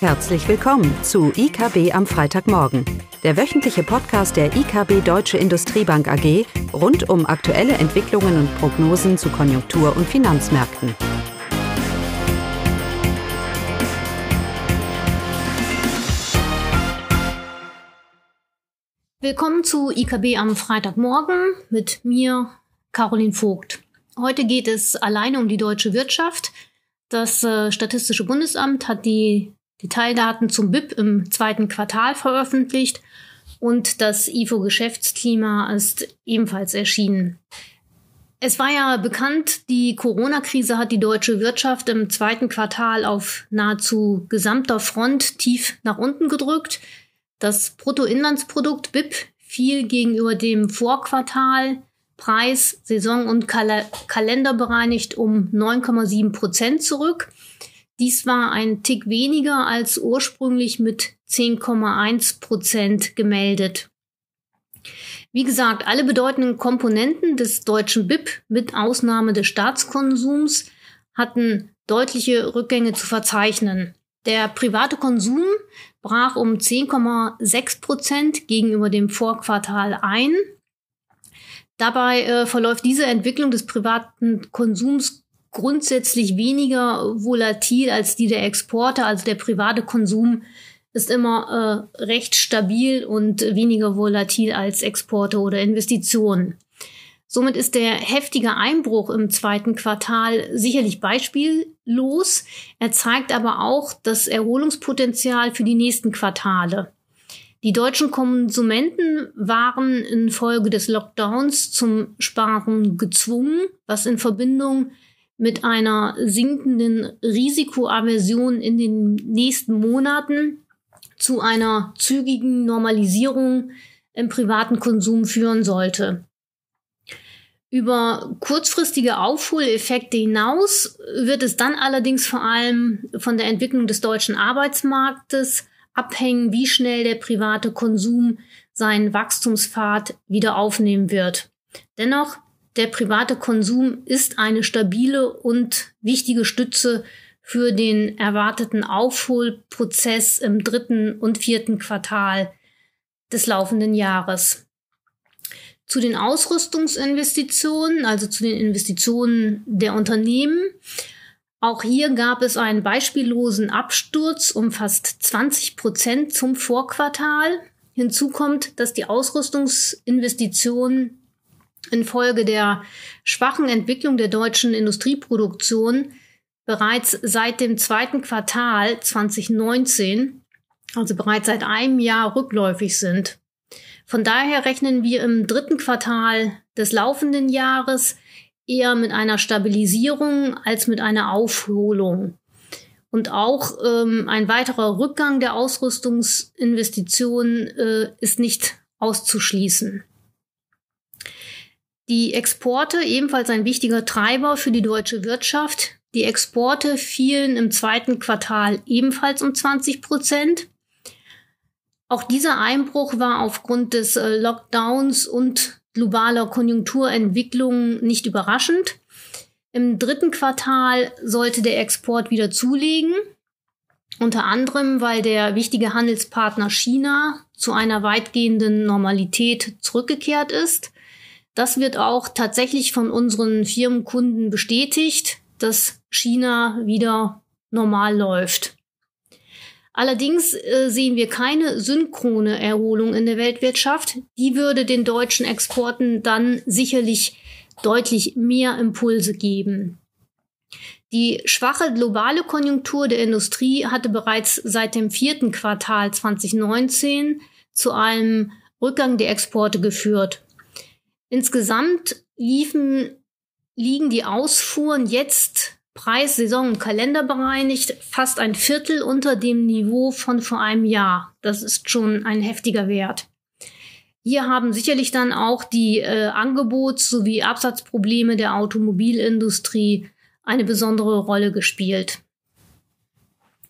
Herzlich willkommen zu IKB am Freitagmorgen, der wöchentliche Podcast der IKB Deutsche Industriebank AG rund um aktuelle Entwicklungen und Prognosen zu Konjunktur- und Finanzmärkten. Willkommen zu IKB am Freitagmorgen mit mir, Caroline Vogt. Heute geht es alleine um die deutsche Wirtschaft. Das äh, Statistische Bundesamt hat die Detaildaten zum BIP im zweiten Quartal veröffentlicht und das IFO-Geschäftsklima ist ebenfalls erschienen. Es war ja bekannt, die Corona-Krise hat die deutsche Wirtschaft im zweiten Quartal auf nahezu gesamter Front tief nach unten gedrückt. Das Bruttoinlandsprodukt BIP fiel gegenüber dem Vorquartal Preis, Saison und Kal Kalender bereinigt um 9,7 Prozent zurück. Dies war ein Tick weniger als ursprünglich mit 10,1 Prozent gemeldet. Wie gesagt, alle bedeutenden Komponenten des deutschen BIP mit Ausnahme des Staatskonsums hatten deutliche Rückgänge zu verzeichnen. Der private Konsum brach um 10,6 Prozent gegenüber dem Vorquartal ein. Dabei äh, verläuft diese Entwicklung des privaten Konsums grundsätzlich weniger volatil als die der Exporte. Also der private Konsum ist immer äh, recht stabil und weniger volatil als Exporte oder Investitionen. Somit ist der heftige Einbruch im zweiten Quartal sicherlich beispiellos. Er zeigt aber auch das Erholungspotenzial für die nächsten Quartale. Die deutschen Konsumenten waren infolge des Lockdowns zum Sparen gezwungen, was in Verbindung mit einer sinkenden Risikoaversion in den nächsten Monaten zu einer zügigen Normalisierung im privaten Konsum führen sollte. Über kurzfristige Aufholeffekte hinaus wird es dann allerdings vor allem von der Entwicklung des deutschen Arbeitsmarktes abhängen, wie schnell der private Konsum seinen Wachstumspfad wieder aufnehmen wird. Dennoch der private Konsum ist eine stabile und wichtige Stütze für den erwarteten Aufholprozess im dritten und vierten Quartal des laufenden Jahres. Zu den Ausrüstungsinvestitionen, also zu den Investitionen der Unternehmen. Auch hier gab es einen beispiellosen Absturz um fast 20 Prozent zum Vorquartal. Hinzu kommt, dass die Ausrüstungsinvestitionen infolge der schwachen Entwicklung der deutschen Industrieproduktion bereits seit dem zweiten Quartal 2019, also bereits seit einem Jahr rückläufig sind. Von daher rechnen wir im dritten Quartal des laufenden Jahres eher mit einer Stabilisierung als mit einer Aufholung. Und auch ähm, ein weiterer Rückgang der Ausrüstungsinvestitionen äh, ist nicht auszuschließen. Die Exporte ebenfalls ein wichtiger Treiber für die deutsche Wirtschaft. Die Exporte fielen im zweiten Quartal ebenfalls um 20 Prozent. Auch dieser Einbruch war aufgrund des äh, Lockdowns und globaler Konjunkturentwicklung nicht überraschend. Im dritten Quartal sollte der Export wieder zulegen, unter anderem weil der wichtige Handelspartner China zu einer weitgehenden Normalität zurückgekehrt ist. Das wird auch tatsächlich von unseren Firmenkunden bestätigt, dass China wieder normal läuft. Allerdings äh, sehen wir keine synchrone Erholung in der Weltwirtschaft. Die würde den deutschen Exporten dann sicherlich deutlich mehr Impulse geben. Die schwache globale Konjunktur der Industrie hatte bereits seit dem vierten Quartal 2019 zu einem Rückgang der Exporte geführt. Insgesamt liefen, liegen die Ausfuhren jetzt Preis, Saison und Kalender bereinigt fast ein Viertel unter dem Niveau von vor einem Jahr. Das ist schon ein heftiger Wert. Hier haben sicherlich dann auch die äh, Angebots- sowie Absatzprobleme der Automobilindustrie eine besondere Rolle gespielt.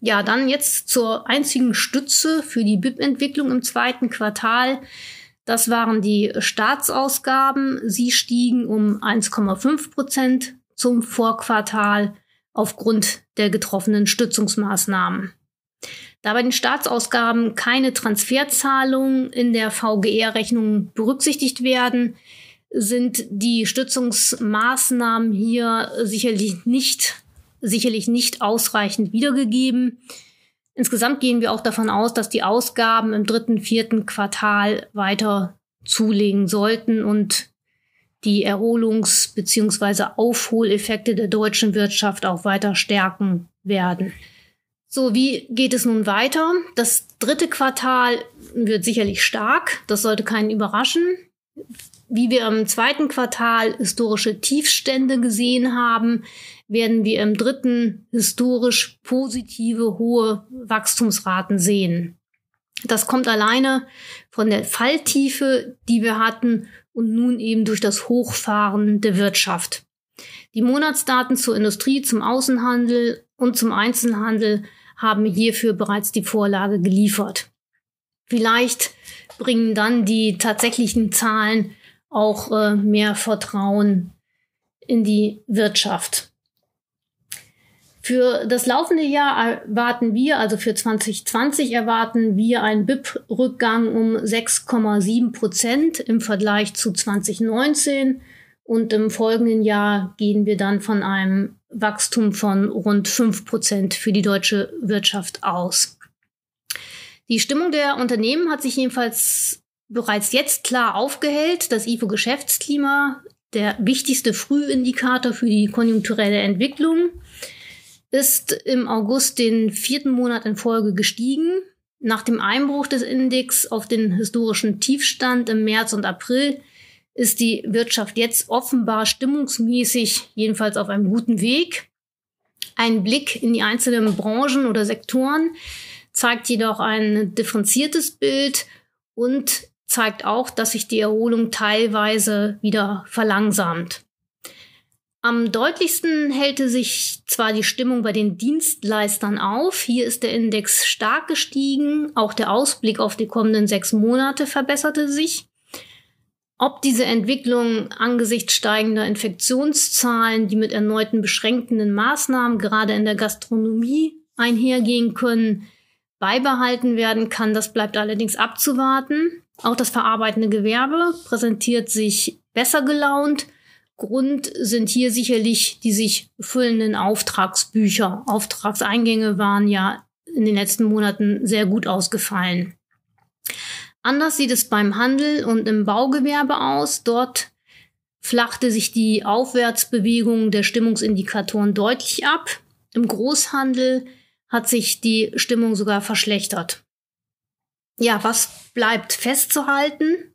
Ja, dann jetzt zur einzigen Stütze für die BIP-Entwicklung im zweiten Quartal. Das waren die Staatsausgaben. Sie stiegen um 1,5 Prozent zum Vorquartal aufgrund der getroffenen Stützungsmaßnahmen. Da bei den Staatsausgaben keine Transferzahlungen in der VGR-Rechnung berücksichtigt werden, sind die Stützungsmaßnahmen hier sicherlich nicht, sicherlich nicht ausreichend wiedergegeben. Insgesamt gehen wir auch davon aus, dass die Ausgaben im dritten, vierten Quartal weiter zulegen sollten und die Erholungs- bzw. Aufholeffekte der deutschen Wirtschaft auch weiter stärken werden. So, wie geht es nun weiter? Das dritte Quartal wird sicherlich stark. Das sollte keinen überraschen. Wie wir im zweiten Quartal historische Tiefstände gesehen haben, werden wir im dritten historisch positive hohe Wachstumsraten sehen. Das kommt alleine von der Falltiefe, die wir hatten und nun eben durch das Hochfahren der Wirtschaft. Die Monatsdaten zur Industrie, zum Außenhandel und zum Einzelhandel haben hierfür bereits die Vorlage geliefert. Vielleicht bringen dann die tatsächlichen Zahlen auch äh, mehr Vertrauen in die Wirtschaft. Für das laufende Jahr erwarten wir, also für 2020 erwarten wir einen BIP-Rückgang um 6,7 Prozent im Vergleich zu 2019 und im folgenden Jahr gehen wir dann von einem Wachstum von rund 5 Prozent für die deutsche Wirtschaft aus. Die Stimmung der Unternehmen hat sich jedenfalls bereits jetzt klar aufgehellt. Das IFO-Geschäftsklima, der wichtigste Frühindikator für die konjunkturelle Entwicklung, ist im August den vierten Monat in Folge gestiegen. Nach dem Einbruch des Index auf den historischen Tiefstand im März und April ist die Wirtschaft jetzt offenbar stimmungsmäßig jedenfalls auf einem guten Weg. Ein Blick in die einzelnen Branchen oder Sektoren zeigt jedoch ein differenziertes Bild und zeigt auch, dass sich die Erholung teilweise wieder verlangsamt. Am deutlichsten hält sich zwar die Stimmung bei den Dienstleistern auf. Hier ist der Index stark gestiegen. Auch der Ausblick auf die kommenden sechs Monate verbesserte sich. Ob diese Entwicklung angesichts steigender Infektionszahlen, die mit erneuten beschränkenden Maßnahmen gerade in der Gastronomie einhergehen können, beibehalten werden kann, das bleibt allerdings abzuwarten. Auch das verarbeitende Gewerbe präsentiert sich besser gelaunt. Grund sind hier sicherlich die sich füllenden Auftragsbücher. Auftragseingänge waren ja in den letzten Monaten sehr gut ausgefallen. Anders sieht es beim Handel und im Baugewerbe aus. Dort flachte sich die Aufwärtsbewegung der Stimmungsindikatoren deutlich ab. Im Großhandel hat sich die Stimmung sogar verschlechtert. Ja, was bleibt festzuhalten?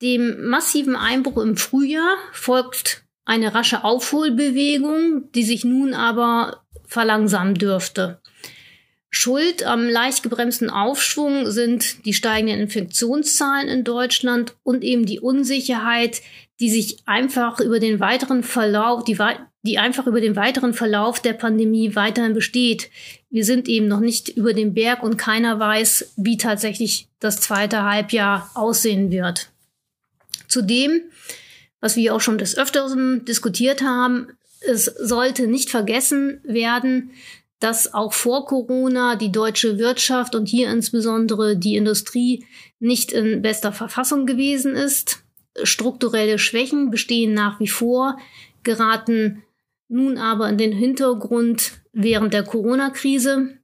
Dem massiven Einbruch im Frühjahr folgt eine rasche Aufholbewegung, die sich nun aber verlangsamen dürfte. Schuld am leicht gebremsten Aufschwung sind die steigenden Infektionszahlen in Deutschland und eben die Unsicherheit, die sich einfach über den weiteren Verlauf, die, die einfach über den weiteren Verlauf der Pandemie weiterhin besteht. Wir sind eben noch nicht über den Berg und keiner weiß, wie tatsächlich das zweite Halbjahr aussehen wird. Zudem, was wir auch schon des Öfteren diskutiert haben, es sollte nicht vergessen werden, dass auch vor Corona die deutsche Wirtschaft und hier insbesondere die Industrie nicht in bester Verfassung gewesen ist. Strukturelle Schwächen bestehen nach wie vor, geraten nun aber in den Hintergrund während der Corona-Krise.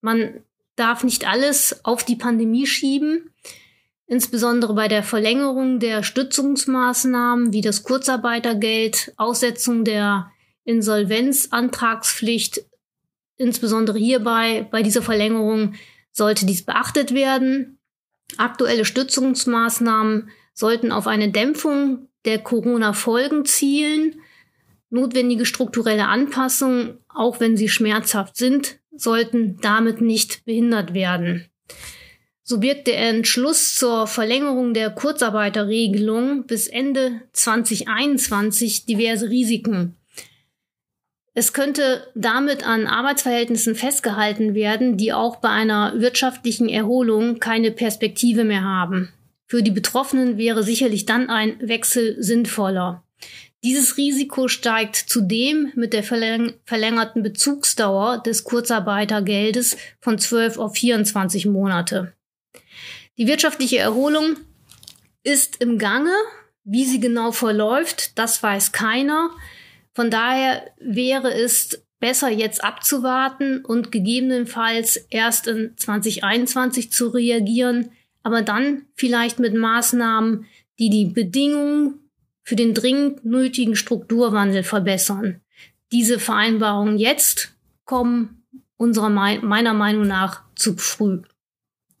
Man darf nicht alles auf die Pandemie schieben insbesondere bei der Verlängerung der Stützungsmaßnahmen wie das Kurzarbeitergeld, Aussetzung der Insolvenzantragspflicht, insbesondere hierbei, bei dieser Verlängerung sollte dies beachtet werden. Aktuelle Stützungsmaßnahmen sollten auf eine Dämpfung der Corona-Folgen zielen. Notwendige strukturelle Anpassungen, auch wenn sie schmerzhaft sind, sollten damit nicht behindert werden. So birgt der Entschluss zur Verlängerung der Kurzarbeiterregelung bis Ende 2021 diverse Risiken. Es könnte damit an Arbeitsverhältnissen festgehalten werden, die auch bei einer wirtschaftlichen Erholung keine Perspektive mehr haben. Für die Betroffenen wäre sicherlich dann ein Wechsel sinnvoller. Dieses Risiko steigt zudem mit der verlängerten Bezugsdauer des Kurzarbeitergeldes von 12 auf 24 Monate. Die wirtschaftliche Erholung ist im Gange. Wie sie genau verläuft, das weiß keiner. Von daher wäre es besser jetzt abzuwarten und gegebenenfalls erst in 2021 zu reagieren, aber dann vielleicht mit Maßnahmen, die die Bedingungen für den dringend nötigen Strukturwandel verbessern. Diese Vereinbarungen jetzt kommen unserer meiner Meinung nach zu früh.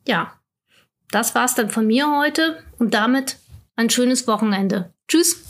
Ja, das war's dann von mir heute und damit ein schönes Wochenende. Tschüss!